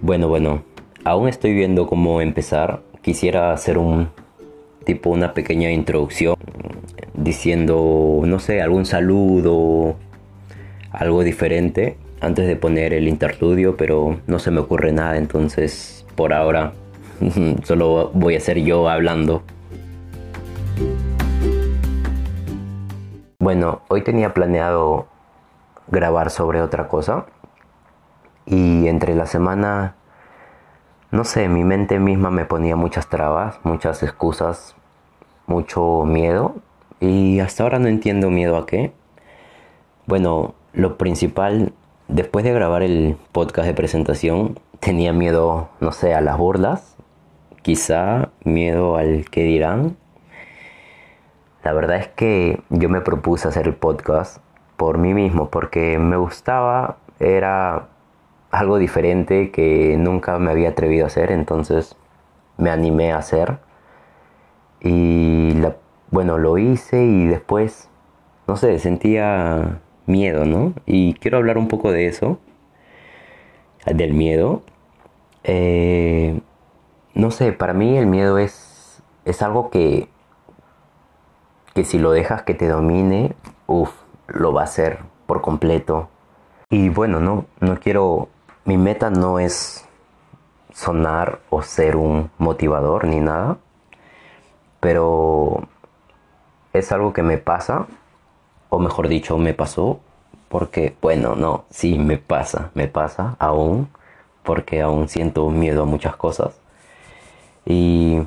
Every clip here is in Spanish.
Bueno, bueno, aún estoy viendo cómo empezar. Quisiera hacer un tipo una pequeña introducción diciendo, no sé, algún saludo, algo diferente antes de poner el interludio, pero no se me ocurre nada, entonces por ahora solo voy a ser yo hablando. Bueno, hoy tenía planeado grabar sobre otra cosa y entre la semana, no sé, mi mente misma me ponía muchas trabas, muchas excusas, mucho miedo y hasta ahora no entiendo miedo a qué. Bueno, lo principal, después de grabar el podcast de presentación, tenía miedo, no sé, a las burlas, quizá miedo al que dirán. La verdad es que yo me propuse hacer el podcast por mí mismo, porque me gustaba, era algo diferente que nunca me había atrevido a hacer, entonces me animé a hacer. Y bueno, lo hice y después, no sé, sentía miedo, ¿no? Y quiero hablar un poco de eso, del miedo. Eh, no sé, para mí el miedo es, es algo que, que si lo dejas que te domine, uff, lo va a hacer por completo. Y bueno, no, no quiero mi meta no es sonar o ser un motivador ni nada, pero es algo que me pasa, o mejor dicho, me pasó, porque, bueno, no, sí, me pasa, me pasa aún, porque aún siento miedo a muchas cosas. Y,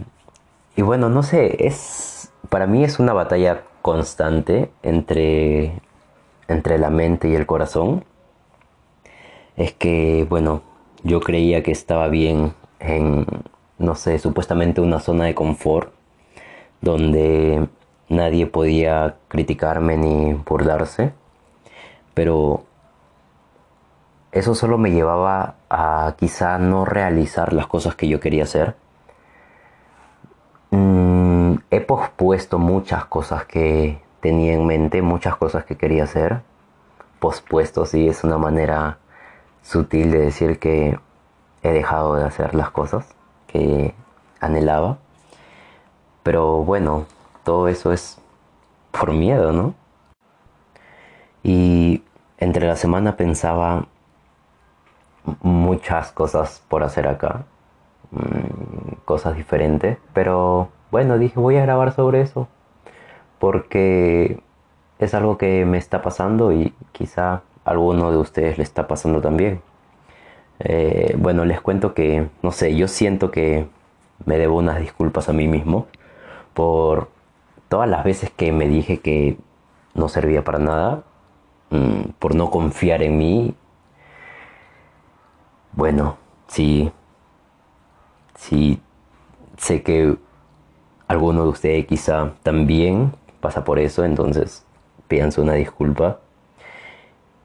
y bueno, no sé, es, para mí es una batalla constante entre, entre la mente y el corazón es que, bueno, yo creía que estaba bien en, no sé, supuestamente una zona de confort donde nadie podía criticarme ni burlarse, pero eso solo me llevaba a quizá no realizar las cosas que yo quería hacer. He pospuesto muchas cosas que tenía en mente, muchas cosas que quería hacer. Pospuesto, sí, es una manera sutil de decir que he dejado de hacer las cosas que anhelaba. Pero bueno, todo eso es por miedo, ¿no? Y entre la semana pensaba muchas cosas por hacer acá, mm, cosas diferentes, pero bueno, dije voy a grabar sobre eso, porque es algo que me está pasando y quizá alguno de ustedes le está pasando también. Eh, bueno, les cuento que, no sé, yo siento que me debo unas disculpas a mí mismo por todas las veces que me dije que no servía para nada, mm, por no confiar en mí. Bueno, sí, sí, sé que alguno de ustedes quizá también pasa por eso, entonces pienso una disculpa.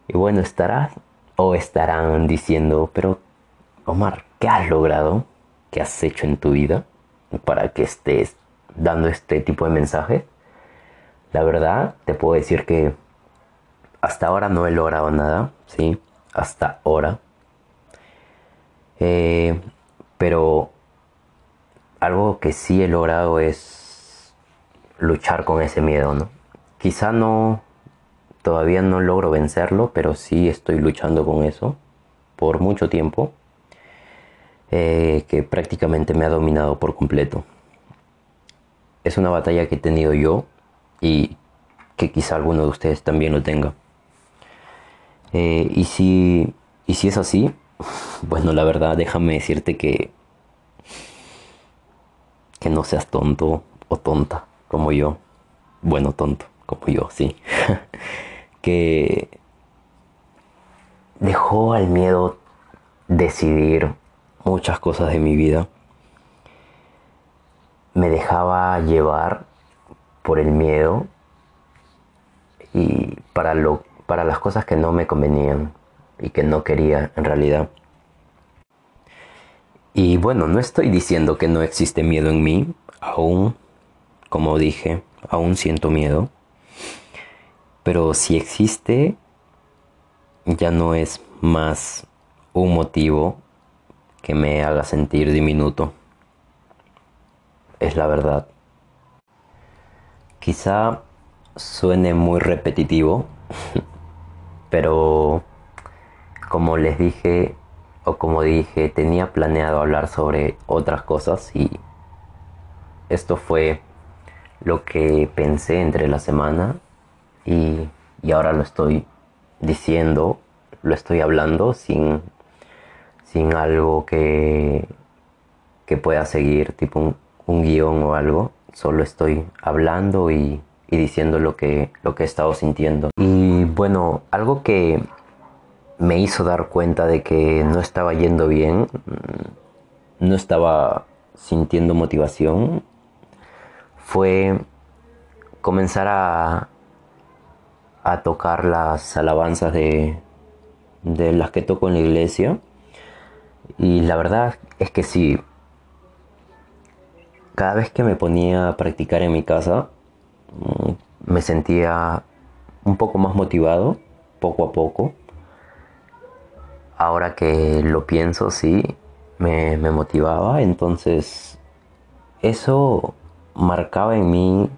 Y bueno, estarás o estarán diciendo, pero Omar, ¿qué has logrado? ¿Qué has hecho en tu vida para que estés dando este tipo de mensajes? La verdad, te puedo decir que hasta ahora no he logrado nada, ¿sí? Hasta ahora. Eh, pero algo que sí he logrado es luchar con ese miedo, ¿no? Quizá no Todavía no logro vencerlo, pero sí estoy luchando con eso por mucho tiempo, eh, que prácticamente me ha dominado por completo. Es una batalla que he tenido yo y que quizá alguno de ustedes también lo tenga. Eh, y, si, y si es así, bueno, la verdad, déjame decirte que, que no seas tonto o tonta como yo. Bueno, tonto como yo, sí. que dejó al miedo decidir muchas cosas de mi vida. Me dejaba llevar por el miedo y para, lo, para las cosas que no me convenían y que no quería en realidad. Y bueno, no estoy diciendo que no existe miedo en mí, aún, como dije, aún siento miedo. Pero si existe, ya no es más un motivo que me haga sentir diminuto. Es la verdad. Quizá suene muy repetitivo, pero como les dije, o como dije, tenía planeado hablar sobre otras cosas y esto fue lo que pensé entre la semana y, ahora lo estoy diciendo, lo estoy hablando sin, sin algo que, que pueda seguir, tipo un, un guion o algo, solo estoy hablando y, y diciendo lo que, lo que he estado sintiendo. Y bueno, algo que me hizo dar cuenta de que no estaba yendo bien, no estaba sintiendo motivación, fue comenzar a, a tocar las alabanzas de, de las que toco en la iglesia. Y la verdad es que sí, cada vez que me ponía a practicar en mi casa, mm, me sentía un poco más motivado, poco a poco ahora que lo pienso, sí, me, motivaba. Entonces, eso marcaba en mí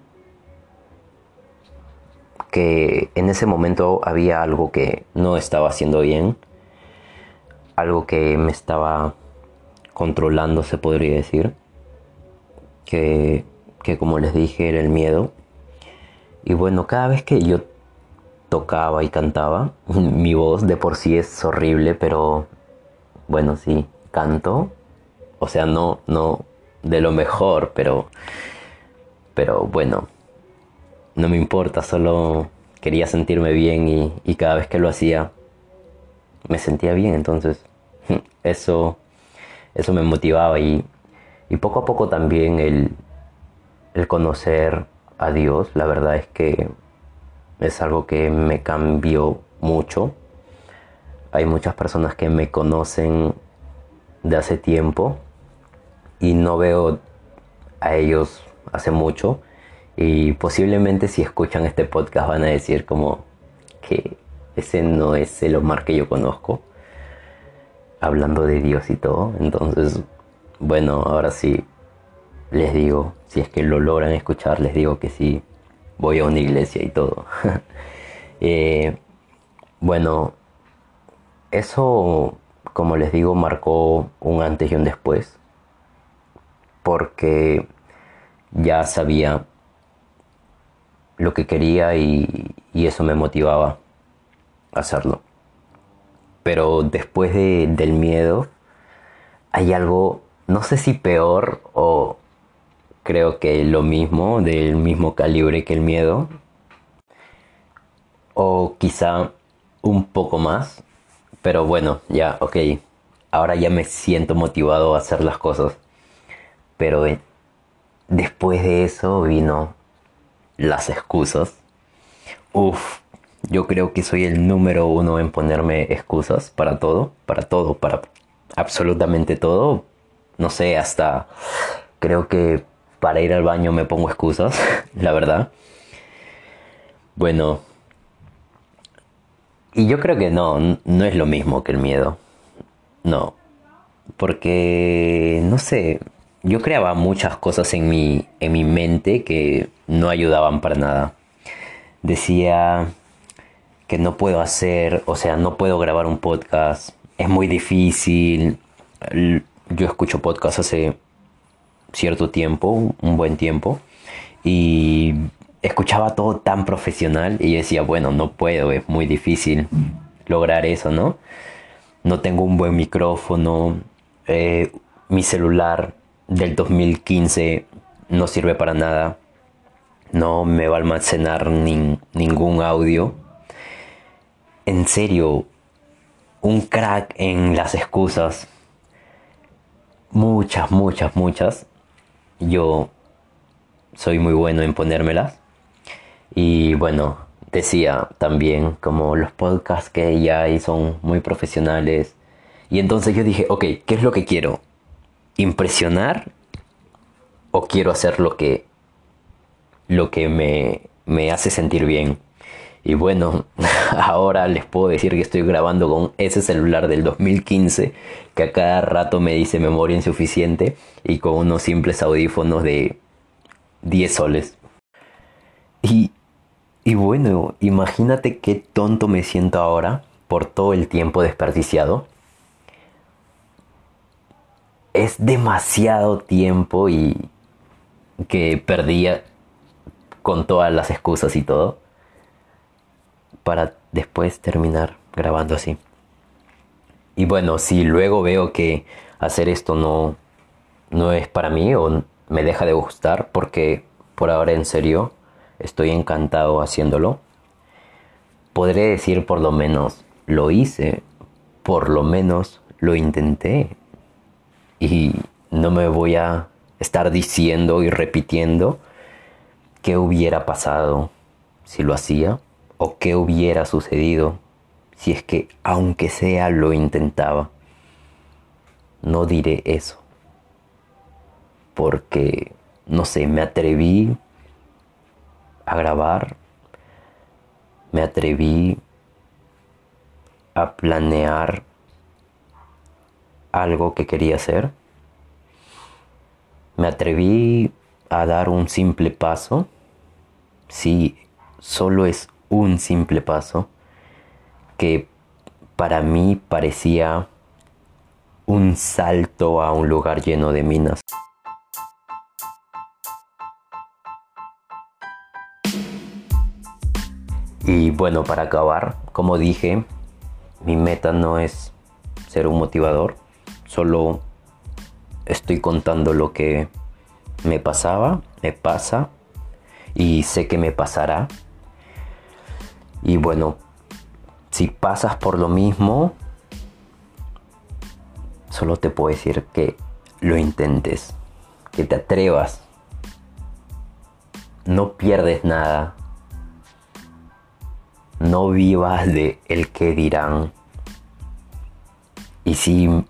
que en ese momento había algo que no estaba haciendo bien, algo que me estaba controlando, se podría decir, que, que como les dije era el miedo. Y bueno, cada vez que yo tocaba y cantaba. Mi voz de por sí es horrible, pero bueno, sí, canto. O sea, no, no de lo mejor, pero, pero bueno, no me importa, solo quería sentirme bien y, cada vez que lo hacía me sentía bien, entonces eso, eso me motivaba y, y poco a poco también el, el conocer a Dios, la verdad es que es algo que me cambió mucho. Hay muchas personas que me conocen de hace tiempo y no veo a ellos hace mucho. Y posiblemente si escuchan este podcast van a decir como que ese no es el Omar que yo conozco hablando de Dios y todo. Entonces bueno ahora sí les digo si es que lo logran escuchar les digo que sí voy a una iglesia y todo. Eh, bueno, eso, como les digo, marcó un antes y un después, porque ya sabía lo que quería y, eso me motivaba a hacerlo. Pero después del miedo hay algo, no sé si peor o, creo que lo mismo, del mismo calibre que el miedo. O quizá un poco más. Pero bueno, ya, ok. Ahora ya me siento motivado a hacer las cosas. Pero después de eso vino las excusas. Uf, yo creo que soy el número uno en ponerme excusas para todo, para todo, para absolutamente todo. No sé, hasta creo que para ir al baño me pongo excusas, la verdad. Bueno, y yo creo que no, no es lo mismo que el miedo. No, porque, no sé, yo creaba muchas cosas en mi, en mi mente que no ayudaban para nada. Decía que no puedo hacer, o sea, no puedo grabar un podcast, es muy difícil. Yo escucho podcasts hace cierto tiempo, un buen tiempo, y escuchaba todo tan profesional y decía, bueno, no puedo, es muy difícil lograr eso, ¿no? No tengo un buen micrófono, eh, mi celular del 2015 no sirve para nada, no me va a almacenar ningún audio. En serio, un crack en las excusas. Muchas, muchas, muchas yo soy muy bueno en ponérmelas. Y bueno, decía también como los podcasts que ya hay son muy profesionales. Y entonces yo dije, ok, ¿qué es lo que quiero? impresionar o quiero hacer lo que lo que me, me hace sentir bien. Y bueno, ahora les puedo decir que estoy grabando con ese celular del 2015 que a cada rato me dice memoria insuficiente y con unos simples audífonos de 10 soles. Y, y bueno, imagínate qué tonto me siento ahora por todo el tiempo desperdiciado. Es demasiado tiempo y que perdía con todas las excusas y todo para después terminar grabando así. Y bueno, si luego veo que hacer esto no, no es para mí o me deja de gustar, porque por ahora en serio estoy encantado haciéndolo, podré decir por lo menos lo hice, por lo menos lo intenté. Y no me voy a estar diciendo y repitiendo qué hubiera pasado si lo hacía o qué hubiera sucedido si es que aunque sea lo intentaba. No diré eso. Porque, no sé, me atreví a grabar, me atreví a planear algo que quería hacer, me atreví a dar un simple paso, si solo es un simple paso que para mí parecía un salto a un lugar lleno de minas. Y bueno, para acabar, como dije, mi meta no es ser un motivador, solo estoy contando lo que me pasaba, me pasa y sé que me pasará y bueno, si pasas por lo mismo, solo te puedo decir que lo intentes, que te atrevas. No pierdes nada. No vivas de el que dirán. Y si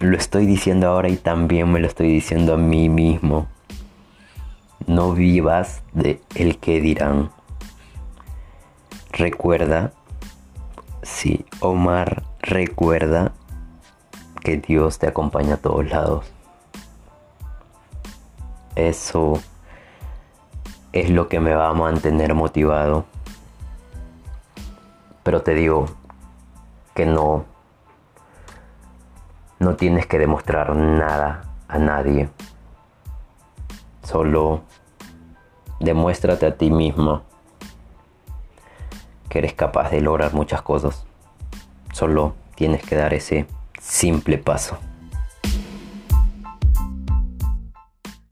lo estoy diciendo ahora y también me lo estoy diciendo a mí mismo. No vivas de el que dirán. Recuerda, sí, Omar, recuerda que Dios te acompaña a todos lados. Eso es lo que me va a mantener motivado. Pero te digo que no no tienes que demostrar nada a nadie. Solo demuéstrate a ti mismo que eres capaz de lograr muchas cosas. Solo tienes que dar ese simple paso.